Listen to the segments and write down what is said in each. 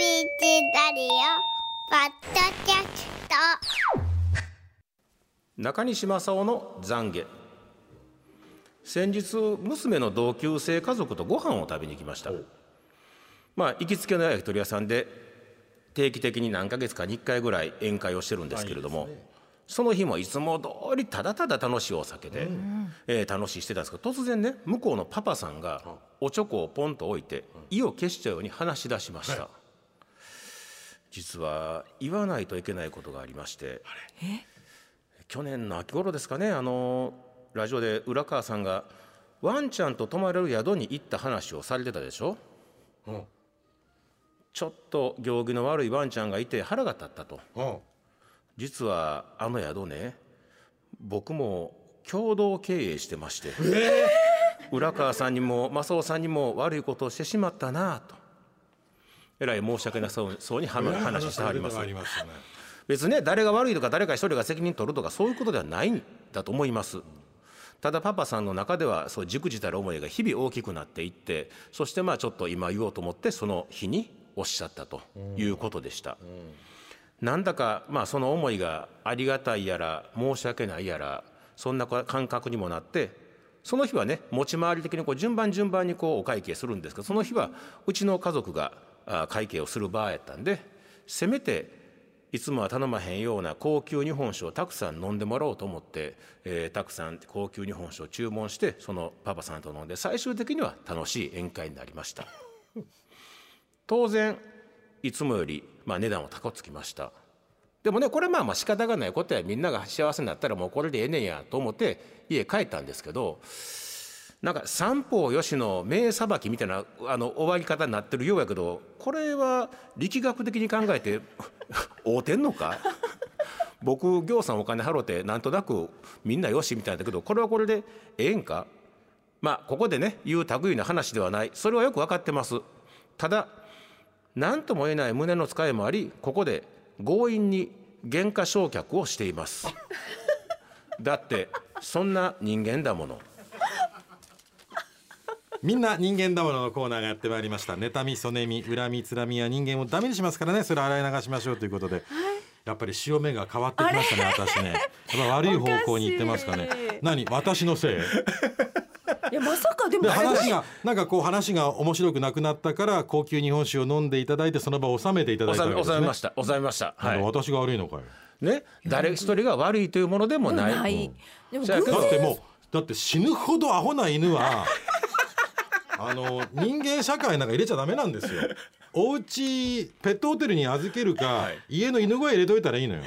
ラディオポッドキャスト。中西正夫の懺悔。先日娘の同級生家族とご飯を食べに行きました。まあ行きつけの焼き鳥屋さんで定期的に何ヶ月かに1回ぐらい宴会をしてるんですけれども、その日もいつも通りただただ楽しいお酒で、えー楽しいしてたんですけど突然ね向こうのパパさんがおちょこをポンと置いて意を消したように話し出しました、実は言わないといけないことがありまして去年の秋頃ですかねあのラジオで浦川さんがワンちゃんと泊まれる宿に行った話をされてたでしょ、うん。ちょっと行儀の悪いワンちゃんがいて腹が立ったと。うん。実はあの宿ね僕も共同経営してまして、浦川さんにも正雄さんにも悪いことをしてしまったなあとえらい申し訳なそうそうに話話してはります。別にね誰が悪いとか誰か一人が責任取るとかそういうことではないんだと思います。ただパパさんの中ではそうじくじたる思いが日々大きくなっていってそしてまあちょっと今言おうと思ってその日におっしゃったということでした、なんだかまあその思いがありがたいやら申し訳ないやらそんな感覚にもなってその日はね持ち回り的にこう順番順番にこうお会計するんですけどその日はうちの家族があ会計をする場合やったんでせめていつもは頼まへんような高級日本酒をたくさん飲んでもらおうと思って、えーたくさん高級日本酒を注文してそのパパさんと飲んで最終的には楽しい宴会になりました。当然いつもより、まあ、値段は高くつきました。でもねこれまあまあ仕方がないことやみんなが幸せになったらもうこれでええねんやと思って家帰ったんですけどなんか三方よしの名裁きみたいなあの終わり方になってるようやけどこれは力学的に考えて 合うてんのか？僕行さんお金払うてなんとなくみんなよしみたいだけどこれはこれでええんか？まあここでね言う類な話ではない。それはよく分かってます。ただ何とも言えない胸の使いもありここで強引に原価償却をしています。だってそんな人間だもの。みんな人間だもののコーナーがやってまいりました。妬みそねみ恨みつらみは人間をダメにしますからね。それ洗い流しましょうということで、やっぱり潮目が変わってきましたね私ね。やっぱ悪い方向に行ってますかね。何？私のせい？いやまさかでもで話がなんかこう話が面白くなくなったから高級日本酒を飲んでいただいてその場を収めていただいたわけですね。収めました。収めました。はい。私が悪いのかよ。ね？誰一人が悪いというものでもない。ない。でも偶そうやけどだってもうだって死ぬほどアホな犬は あの人間社会なんか入れちゃダメなんですよ。お家ペットホテルに預けるか、はい家の犬小屋入れといたらいいのよ。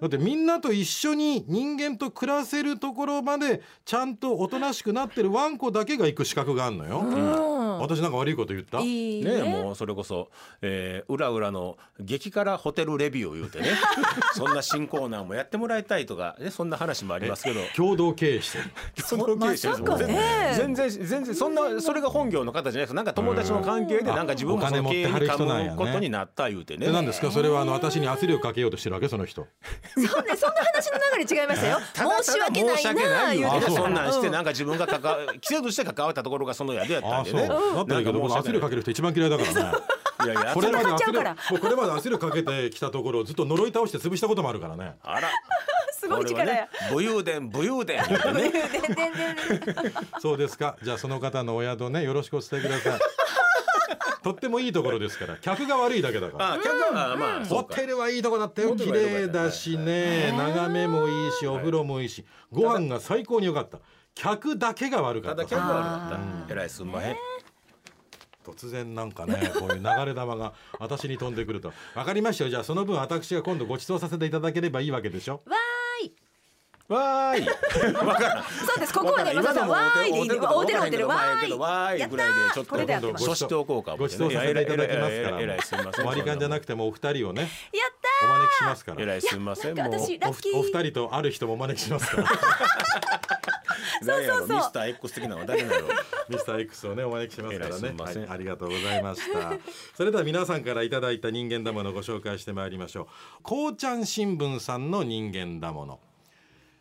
だってみんなと一緒に人間と暮らせるところまでちゃんとおとなしくなってるワンコだけが行く資格があるのよ。うん私なんか悪いこと言った？いいね。もうそれこそ、えー、裏裏の激辛ホテルレビューを言うてね。そんな新コーナーもやってもらいたいとか、ね、そんな話もありますけど。共同経営してる。その経営者ですもんまね全然全然そんなそれが本業の方じゃないです。なんか友達の関係でなんか自分もその経営にお金持ってはる人なんやね。噛むことになった言うてねで何ですか？それはあの私に圧力かけようとしてるわけその人。そんなそんな話の流れ違いましたよただただ申し訳ない申し訳ない言うてそんなんしてうなんか自分が関わ季節として関わったところがその宿やった。んでねだったらいいけど僕圧力かける人一番嫌いだからね。いやいや これまで圧力ちゃうから。もうこれまで圧力かけてきたところをずっと呪い倒して潰したこともあるからね。あら。すごい力や、武勇伝武勇伝。そうですか。じゃあその方のお宿ねよろしくお伝えください。とってもいいところですから。客が悪いだけだから。あ客はまあそホテルはいいとこだったよ。綺麗だしね。眺めもいいしお風呂もいいし。ご飯が最高に良かった。客だけが悪かたった。だ客は悪かった。えらいすんまへん突然なんかねこういう流れ玉が私に飛んでくると。分かりましたよ。じゃあその分私が今度ご馳走させていただければいいわけでしょ？わーい。わーい。そうです。ここはねまささんわーいでいいねおてるおてるわーい。わーいぐらいでちょっと今度ますそしておこうかご馳走させていただきますから。えらいすみません。割り勘じゃなくてもお二人をね。やっお招きしますから。えらいすみませんもう。お二人とある人もお招きしますから。誰やろそうそう。そうミスター X 的なのは誰なの。ミスター X をねお招きしますからえらいすねみません。はい、ありがとうございました。それでは皆さんからいただいた人間だものをご紹介してまいりましょう。こうちゃん新聞さんの人間だもの。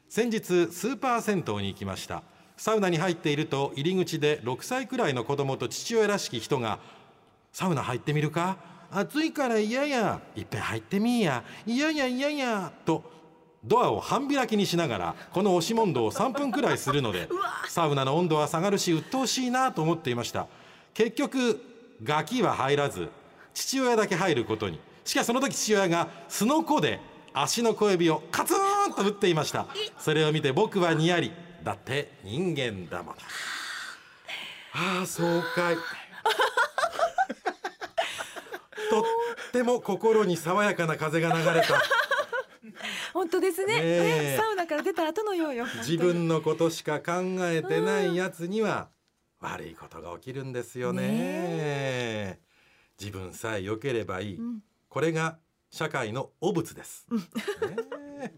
先日スーパー銭湯に行きました。サウナに入っていると入り口で6歳くらいの子供と父親らしき人がサウナ入ってみるか？暑いから嫌や。いっぺん入ってみいや。嫌や嫌や。とドアを半開きにしながらこの押し問答を3分くらいするのでサウナの温度は下がるし鬱陶しいなと思っていました。結局ガキは入らず父親だけ入ることに。しかしその時父親がすのこで足の小指をカツンと打っていました。それを見て僕はにやりだって人間だもの。ああ爽快とっても心に爽やかな風が流れた。本当ですね。ねサウナから出た後のようよ自分のことしか考えてないやつには悪いことが起きるんですよね。自分さえ良ければいい、これが社会の汚物です、ねえ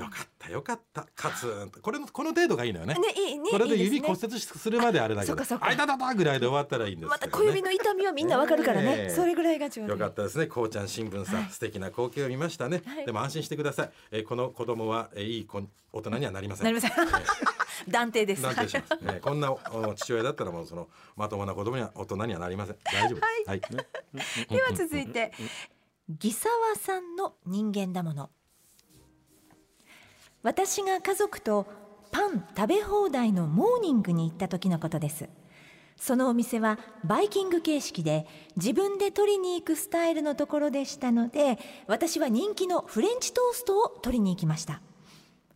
よかったよかった。カツンと。これのこの程度がいいのよね。ねいいねこれで指骨折するまであれだけど。あいたたたぐらいで終わったらいいんですね。た小指の痛みはみんなわかるからね。ねえ。それぐらいがちょうどいいよかったですね、こうちゃん新聞さん、はい。素敵な光景を見ましたね。はい。でも安心してください。えーこの子供は、えーいい子大人にはなりません。なりません。断定です。なんてします。ね、こんなお父親だったらもうそのまともな子供には大人にはなりません。大丈夫です。はい。では続いてギサワさんの人間だもの私が家族とパン食べ放題のモーニングに行った時のことです。そのお店はバイキング形式で自分で取りに行くスタイルのところでしたので私は人気のフレンチトーストを取りに行きました。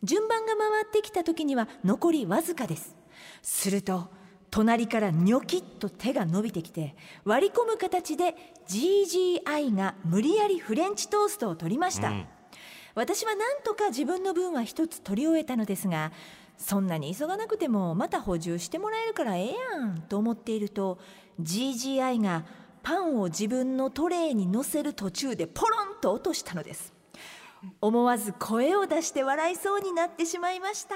順番が回ってきた時には残りわずかです。すると隣からニョキッと手が伸びてきて割り込む形で GGI が無理やりフレンチトーストを取りました、私は何とか自分の分は一つ取り終えたのですがそんなに急がなくてもまた補充してもらえるからええやんと思っていると GGI がパンを自分のトレーに乗せる途中でポロンと落としたのです。思わず声を出して笑いそうになってしまいました。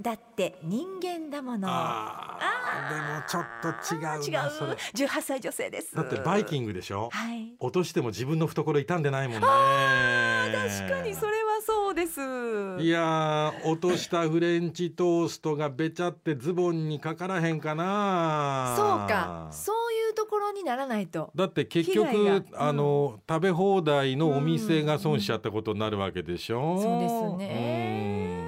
だって人間だもの、もちょっと違うな違う。それ。18歳女性です。だってバイキングでしょ？はい。落としても自分の懐傷んでないもんね。確かにそれはそうです。いやー落としたフレンチトーストがべちゃってズボンにかからへんかな。そうか。そういうところにならないと。だって結被害が。局、あの食べ放題のお店が損しちゃったことになるわけでしょ、そうですね。うん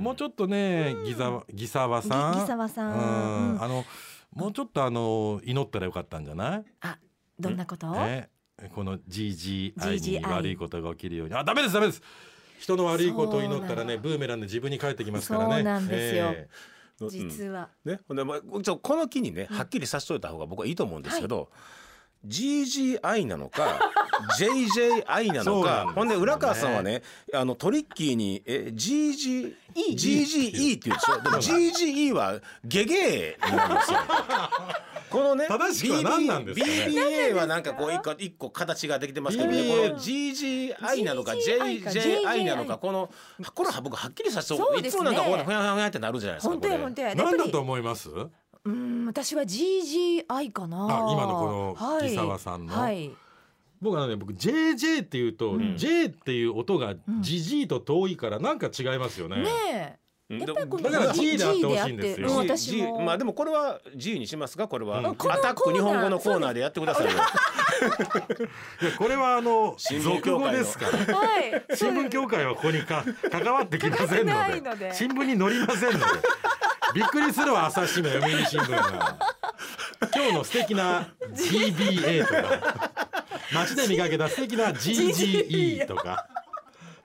もうちょっとねギザギサワさん。ぎギサワさん。あのもうちょっとあの祈ったらよかったんじゃない？あどんなこと？ねこの GGI に悪いことが起きるように。あダメですダメです。人の悪いことを祈ったらねブーメランで自分に返ってきますからね。そうなんですよ。え実は、ね、ほんでまあこの機にねはっきりさせといた方が僕はいいと思うんですけど、GGI なのか JJI なのそうなんですよね。かほんで浦川さんはねあのトリッキーにえ GG GGE って言うでしょでも GGE はゲゲーになるんですよ。このね正しくは何なんですかね。BBA はなんかこう一個一個形ができてますけどね。この GGI なのか JJI なのかこのこれは僕はっきりさせていつもなんかほやほやほやってなるじゃないですか本当これ。や本当やえ何だと思います？うん私は GGI かな。あ今のこのはい。ギサワさんの。はい僕はね僕 JJ っていうと、J っていう音がジジイと遠いからなんか違いますよね。ねうん。えやっぱりこのだから G であってほしいん G ですよ。うん G まあでもこれは自由にしますか？これは、うん。アタック日本語のコーナーでやってくださいよ。いやこれはあの新聞俗語協会の。ですから。はい。新聞協会はここにか関わってきませんので。新聞に載りませんので。びっくりするわ朝日新聞読売新聞が。今日の素敵な GBA とか街で見かけた素敵な GGE とか。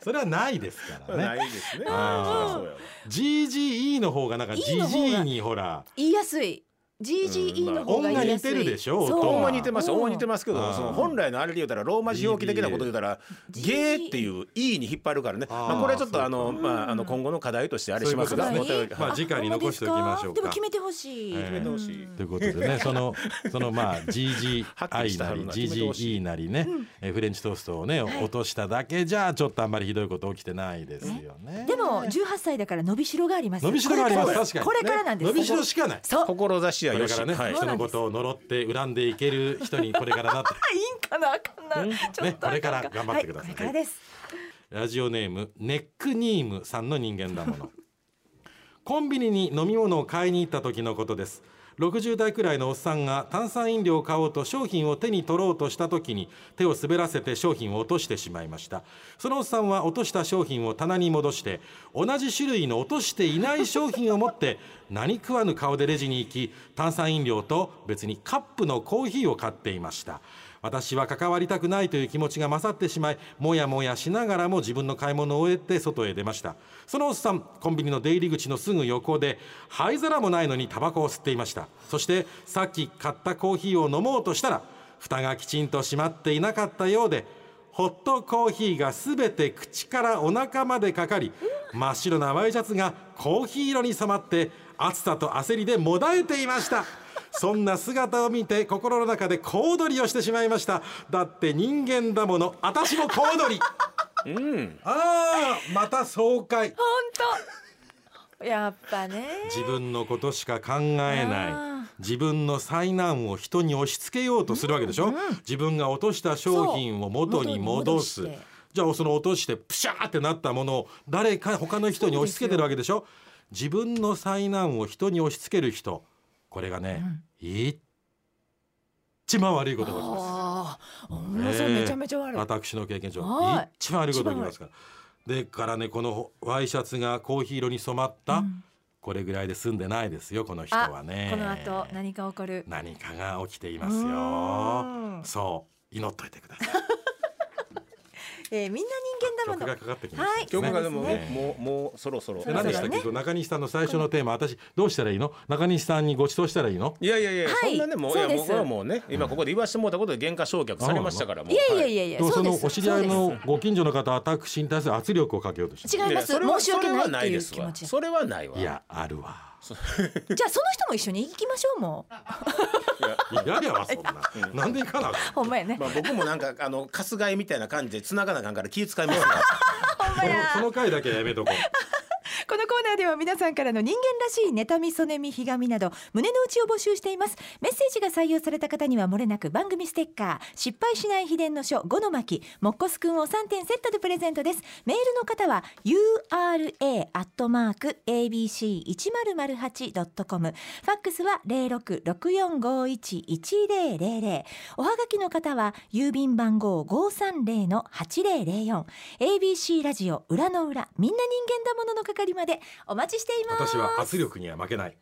それはないですからね。ないですね。GGE の方がなんか E GG にほら言いやすい GGE の方が言いやすい。音が似てるでしょ音がほんま似てますうん。ほんま似てますけどその本来のあれで言うたらローマ字表記的なこと言うたらゲーっていう E に引っ張るからね。まあこれはちょっとあのまああの今後の課題としてあれしますがまあ次回に残しておきましょうか。でも決めてほしい、ええ決めてほしいということでねそのそのまあ GGI なり GGE なりね、えフレンチトーストをね、落としただけじゃちょっとあんまりひどいこと起きてないですよね。でも18歳だから伸びしろがあります伸びしろがありますこれから確かにこれからなんです、伸びしろしかない。そう志はよしこれからね、はい。人のことを呪って恨んでいける人にこれからなって いいんかなあかんな、ちょっとあかんか。これから頑張ってください。はこれからです。ラジオネームネックニームさんの人間だものコンビニに飲み物を買いに行った時のことです。60代くらいのおっさんが炭酸飲料を買おうと商品を手に取ろうとした時に手を滑らせて商品を落としてしまいました。そのおっさんは落とした商品を棚に戻して同じ種類の落としていない商品を持って何食わぬ顔でレジに行き炭酸飲料と別にカップのコーヒーを買っていました。私は関わりたくないという気持ちが勝ってしまいもやもやしながらも自分の買い物を終えて外へ出ました。そのおっさんコンビニの出入り口のすぐ横で灰皿もないのにタバコを吸っていました。そしてさっき買ったコーヒーを飲もうとしたら蓋がきちんと閉まっていなかったようでホットコーヒーがすべて口からお腹までかかり真っ白なワイシャツがコーヒー色に染まって暑さと焦りでもだえていました。そんな姿を見て心の中で小躍りをしてしまいました。だって人間だもの。私も小躍り。うん。ああまた爽快。本当。やっぱね。自分のことしか考えなあい自分の災難を人に押し付けようとするわけでしょ、自分が落とした商品を元に戻す。じゃあその落としてプシャーってなったものを誰か他の人に押し付けてるわけでしょ？自分の災難を人に押し付ける人これがね、一番悪いことが起きます。めちゃめちゃ悪い、私の経験上はい。一番悪いことが起きますから。でからねこのワイシャツがコーヒー色に染まった、これぐらいで済んでないですよこの人はね。この後何か起こる。何かが起きていますうよそう。祈っといてくださいえー、みんな人間だもの。曲がかかってきました、はい。曲がでもそうですもうもうそろそろで何でしたっけ、中西さんの最初のテーマ私どうしたらいいの？中西さんにご馳走したらいいの？いやいやいや、はい。そんなねもういやそうです。もうもうね今ここで言わしてもらったことで原価償却されましたからもう。いやいやはいやいや、そそうです。のお知り合いそのご近所の方私に対する圧力をかけようとして違います。申し訳ないっていうですわ気持ち。それはないわ。いやあるわ じゃあその人も一緒に行きましょうもう。いやいやわそんな、なんで行かなほんまやね。まあ僕もなんかあの春日井みたいな感じで繋がなあかんから気遣いますわ ほんまや。その回だけはやめとこうナーでは皆さんからの人間らしい妬みそねみひがみなど胸の内を募集しています。メッセージが採用された方にはもれなく番組ステッカー失敗しない秘伝の書5の巻もっこすくんを3点セットでプレゼントです。メールの方は ura アットマーク abc 一0 0 8ドットコムファックスは零六六四五一一零零零。おはがきの方は郵便番号五三零の八零零四。ABC ラジオ裏の裏みんな人間だものの係までお待ちしています。私は圧力には負けない。